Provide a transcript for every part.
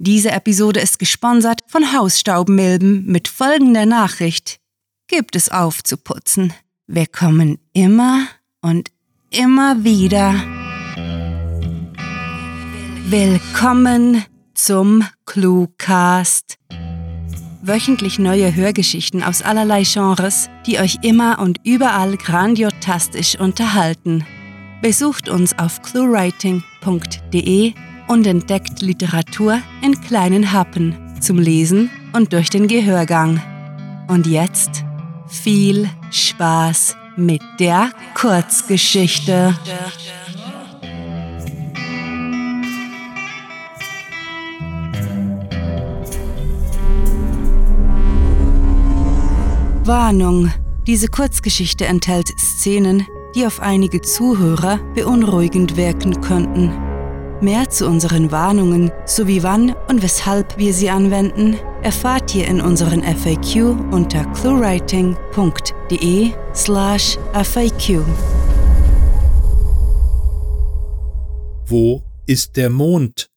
Diese Episode ist gesponsert von Hausstaubmilben mit folgender Nachricht. Gibt es aufzuputzen. Wir kommen immer und immer wieder. Willkommen zum Cluecast. Wöchentlich neue Hörgeschichten aus allerlei Genres, die euch immer und überall grandiotastisch unterhalten. Besucht uns auf cluewriting.de und entdeckt Literatur in kleinen Happen zum Lesen und durch den Gehörgang. Und jetzt viel Spaß mit der Kurzgeschichte. Warnung. Diese Kurzgeschichte enthält Szenen, die auf einige Zuhörer beunruhigend wirken könnten. Mehr zu unseren Warnungen sowie wann und weshalb wir sie anwenden, erfahrt ihr in unseren FAQ unter cluewriting.de slash FAQ. Wo ist der Mond?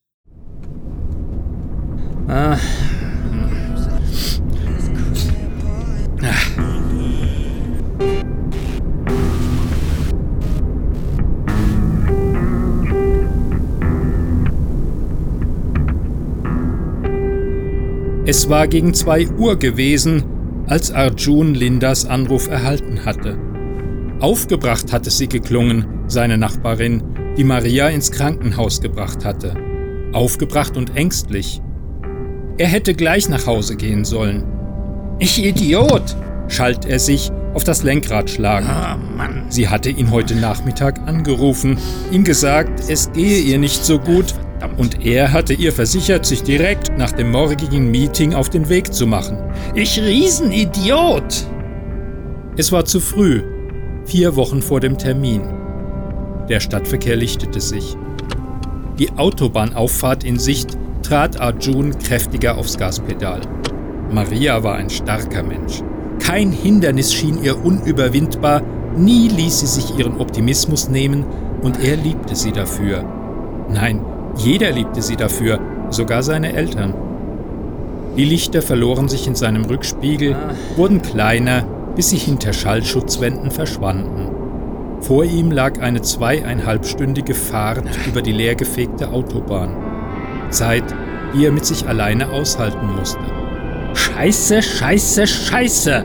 Ah. Es war gegen zwei Uhr gewesen, als Arjun Lindas Anruf erhalten hatte. Aufgebracht hatte sie geklungen, seine Nachbarin, die Maria ins Krankenhaus gebracht hatte. Aufgebracht und ängstlich. Er hätte gleich nach Hause gehen sollen. Ich Idiot! schalt er sich auf das Lenkrad schlagen. Oh, sie hatte ihn heute Nachmittag angerufen, ihm gesagt, es gehe ihr nicht so gut und er hatte ihr versichert, sich direkt nach dem morgigen Meeting auf den Weg zu machen. Ich Riesenidiot! Es war zu früh, vier Wochen vor dem Termin. Der Stadtverkehr lichtete sich. Die Autobahnauffahrt in Sicht trat Arjun kräftiger aufs Gaspedal. Maria war ein starker Mensch. Kein Hindernis schien ihr unüberwindbar, nie ließ sie sich ihren Optimismus nehmen und er liebte sie dafür. Nein, jeder liebte sie dafür, sogar seine Eltern. Die Lichter verloren sich in seinem Rückspiegel, wurden kleiner, bis sie hinter Schallschutzwänden verschwanden. Vor ihm lag eine zweieinhalbstündige Fahrt über die leergefegte Autobahn. Zeit, die er mit sich alleine aushalten musste. Scheiße, scheiße, scheiße!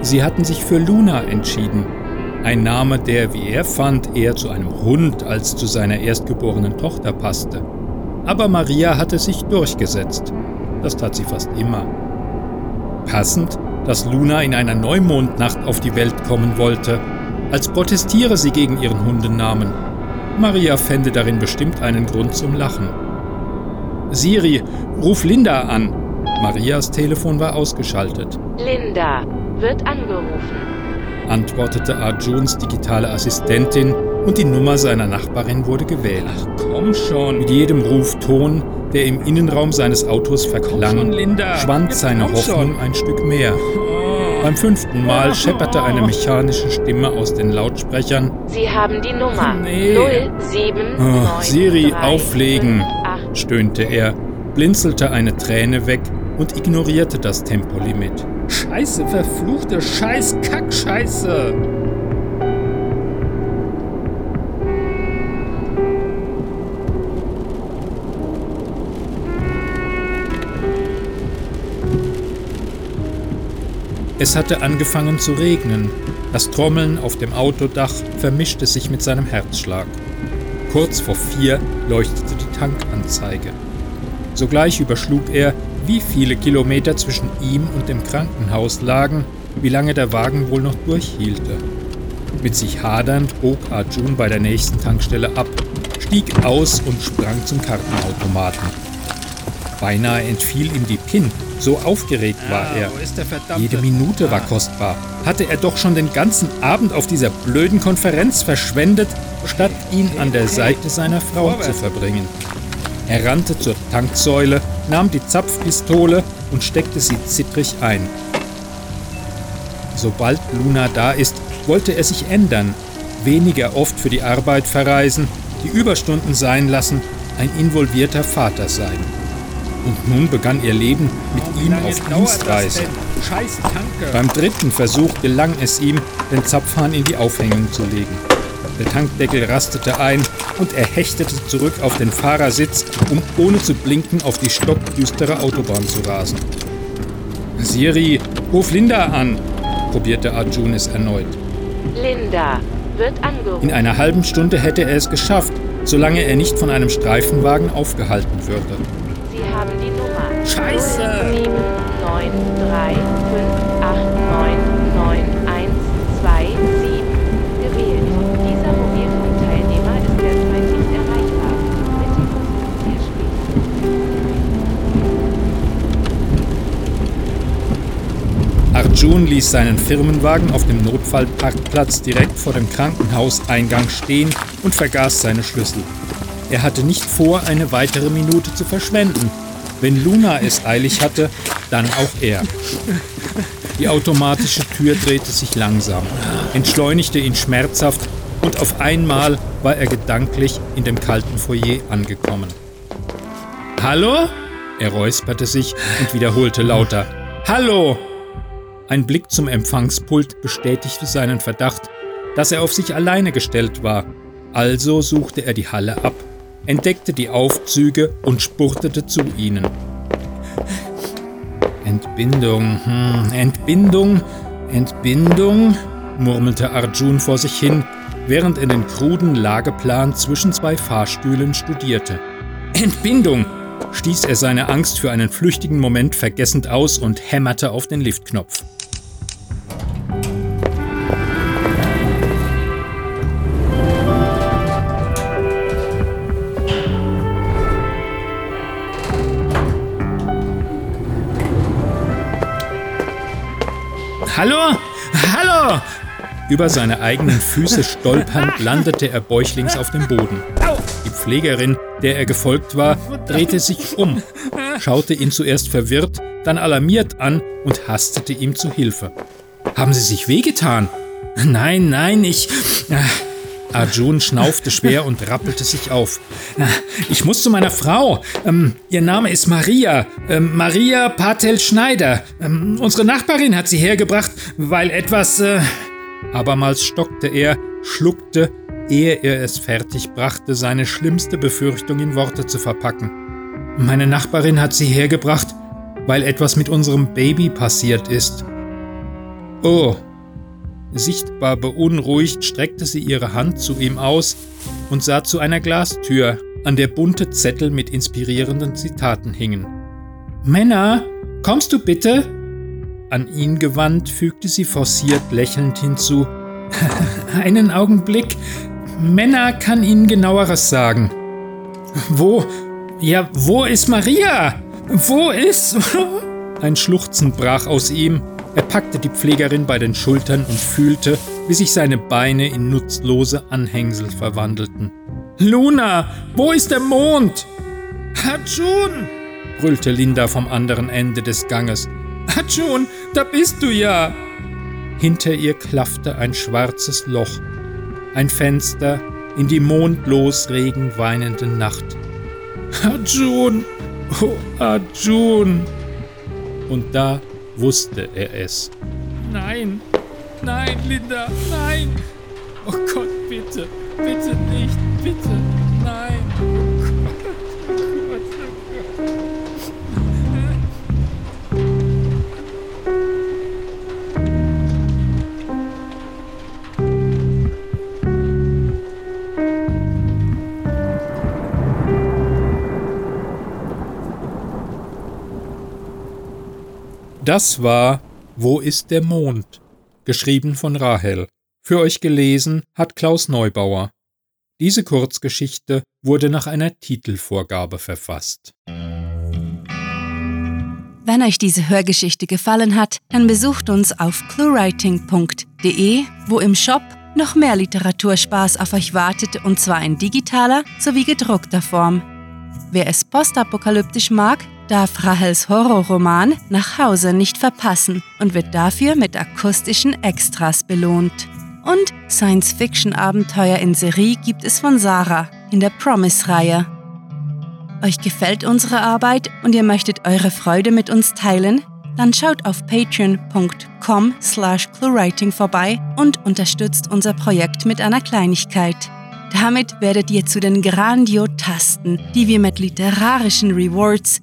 Sie hatten sich für Luna entschieden, ein Name, der, wie er fand, eher zu einem Hund als zu seiner erstgeborenen Tochter passte. Aber Maria hatte sich durchgesetzt. Das tat sie fast immer. Passend, dass Luna in einer Neumondnacht auf die Welt kommen wollte, als protestiere sie gegen ihren Hundennamen. Maria fände darin bestimmt einen Grund zum Lachen. Siri, ruf Linda an. Marias Telefon war ausgeschaltet. Linda wird angerufen antwortete Arjuns digitale Assistentin und die Nummer seiner Nachbarin wurde gewählt. Ach, komm schon. Mit jedem Rufton, der im Innenraum seines Autos verklang, schon, schwand seine Hoffnung schon. ein Stück mehr. Oh. Beim fünften Mal schepperte eine mechanische Stimme aus den Lautsprechern. Sie haben die Nummer nee. 07 oh, Siri, auflegen, stöhnte er, blinzelte eine Träne weg und ignorierte das Tempolimit. Scheiße, verfluchte Scheiß, Kackscheiße! Es hatte angefangen zu regnen. Das Trommeln auf dem Autodach vermischte sich mit seinem Herzschlag. Kurz vor vier leuchtete die Tankanzeige. Sogleich überschlug er wie viele Kilometer zwischen ihm und dem Krankenhaus lagen, wie lange der Wagen wohl noch durchhielte. Mit sich hadernd bog Arjun bei der nächsten Tankstelle ab, stieg aus und sprang zum Kartenautomaten. Beinahe entfiel ihm die PIN, so aufgeregt war er. Jede Minute war kostbar. Hatte er doch schon den ganzen Abend auf dieser blöden Konferenz verschwendet, statt ihn an der Seite seiner Frau zu verbringen. Er rannte zur Tanksäule, nahm die Zapfpistole und steckte sie zittrig ein. Sobald Luna da ist, wollte er sich ändern, weniger oft für die Arbeit verreisen, die Überstunden sein lassen, ein involvierter Vater sein. Und nun begann ihr Leben mit ihm auf Dienstreise. Beim dritten Versuch gelang es ihm, den Zapfhahn in die Aufhängung zu legen. Der Tankdeckel rastete ein und er hechtete zurück auf den Fahrersitz, um ohne zu blinken auf die stockdüstere Autobahn zu rasen. Siri, ruf Linda an, probierte Arjun es erneut. Linda wird angerufen. In einer halben Stunde hätte er es geschafft, solange er nicht von einem Streifenwagen aufgehalten würde. Sie haben die Nummer. Scheiße! 7, 9, 3, 5, 8, 9, Arjun ließ seinen Firmenwagen auf dem Notfallparkplatz direkt vor dem Krankenhauseingang stehen und vergaß seine Schlüssel. Er hatte nicht vor, eine weitere Minute zu verschwenden. Wenn Luna es eilig hatte, dann auch er. Die automatische Tür drehte sich langsam, entschleunigte ihn schmerzhaft und auf einmal war er gedanklich in dem kalten Foyer angekommen. Hallo? Er räusperte sich und wiederholte lauter. Hallo! Ein Blick zum Empfangspult bestätigte seinen Verdacht, dass er auf sich alleine gestellt war. Also suchte er die Halle ab entdeckte die Aufzüge und spurtete zu ihnen. Entbindung, hm, Entbindung, Entbindung, murmelte Arjun vor sich hin, während er den kruden Lageplan zwischen zwei Fahrstühlen studierte. Entbindung! Stieß er seine Angst für einen flüchtigen Moment vergessend aus und hämmerte auf den Liftknopf. Hallo? Hallo! Über seine eigenen Füße stolpernd landete er bäuchlings auf dem Boden. Pflegerin, der er gefolgt war, drehte sich um, schaute ihn zuerst verwirrt, dann alarmiert an und hastete ihm zu Hilfe. Haben Sie sich wehgetan? Nein, nein, ich. Arjun schnaufte schwer und rappelte sich auf. Ich muss zu meiner Frau. Ähm, ihr Name ist Maria. Ähm, Maria Patel Schneider. Ähm, unsere Nachbarin hat sie hergebracht, weil etwas. Äh Abermals stockte er, schluckte, ehe er es fertig brachte, seine schlimmste Befürchtung in Worte zu verpacken. Meine Nachbarin hat sie hergebracht, weil etwas mit unserem Baby passiert ist. Oh, Sichtbar beunruhigt streckte sie ihre Hand zu ihm aus und sah zu einer Glastür, an der bunte Zettel mit inspirierenden Zitaten hingen. Männer, kommst du bitte? An ihn gewandt fügte sie forciert lächelnd hinzu. Einen Augenblick. Männer kann Ihnen genaueres sagen. Wo? Ja, wo ist Maria? Wo ist? Ein Schluchzen brach aus ihm er packte die Pflegerin bei den Schultern und fühlte, wie sich seine Beine in nutzlose Anhängsel verwandelten. Luna, wo ist der Mond? Hachun, brüllte Linda vom anderen Ende des Ganges. Hachun, da bist du ja! Hinter ihr klaffte ein schwarzes Loch, ein Fenster in die mondlos regenweinende Nacht. Arjun! Oh, Arjun! Und da wusste er es. Nein, nein, Linda, nein! Oh Gott, bitte, bitte nicht, bitte, Das war Wo ist der Mond? geschrieben von Rahel. Für euch gelesen hat Klaus Neubauer. Diese Kurzgeschichte wurde nach einer Titelvorgabe verfasst. Wenn euch diese Hörgeschichte gefallen hat, dann besucht uns auf cluewriting.de, wo im Shop noch mehr Literaturspaß auf euch wartet und zwar in digitaler sowie gedruckter Form. Wer es postapokalyptisch mag, darf Rahels Horrorroman Nach Hause nicht verpassen und wird dafür mit akustischen Extras belohnt. Und Science-Fiction-Abenteuer in Serie gibt es von Sarah in der Promise-Reihe. Euch gefällt unsere Arbeit und ihr möchtet eure Freude mit uns teilen? Dann schaut auf patreon.com slash cluewriting vorbei und unterstützt unser Projekt mit einer Kleinigkeit. Damit werdet ihr zu den Grandiotasten, die wir mit literarischen Rewards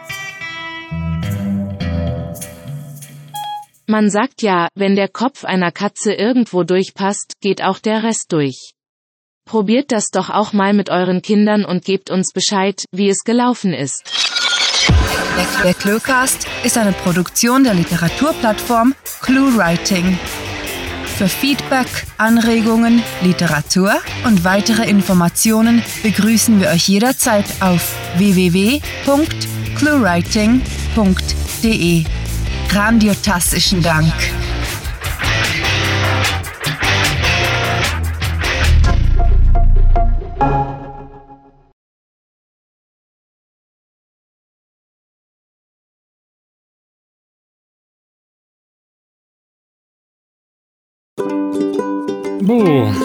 Man sagt ja, wenn der Kopf einer Katze irgendwo durchpasst, geht auch der Rest durch. Probiert das doch auch mal mit euren Kindern und gebt uns Bescheid, wie es gelaufen ist. Der Cluecast ist eine Produktion der Literaturplattform ClueWriting. Für Feedback, Anregungen, Literatur und weitere Informationen begrüßen wir euch jederzeit auf www.cluewriting.de. Grandiotastischen Dank.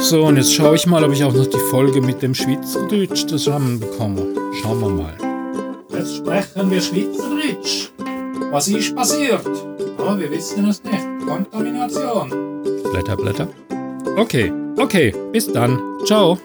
So, und jetzt schaue ich mal, ob ich auch noch die Folge mit dem Schweizerdeutsch zusammenbekomme. Schauen wir mal. Jetzt sprechen wir Schweizerdeutsch. Was ist passiert? Oh, wir wissen es nicht. Kontamination. Blätter, Blätter. Okay, okay, bis dann. Ciao.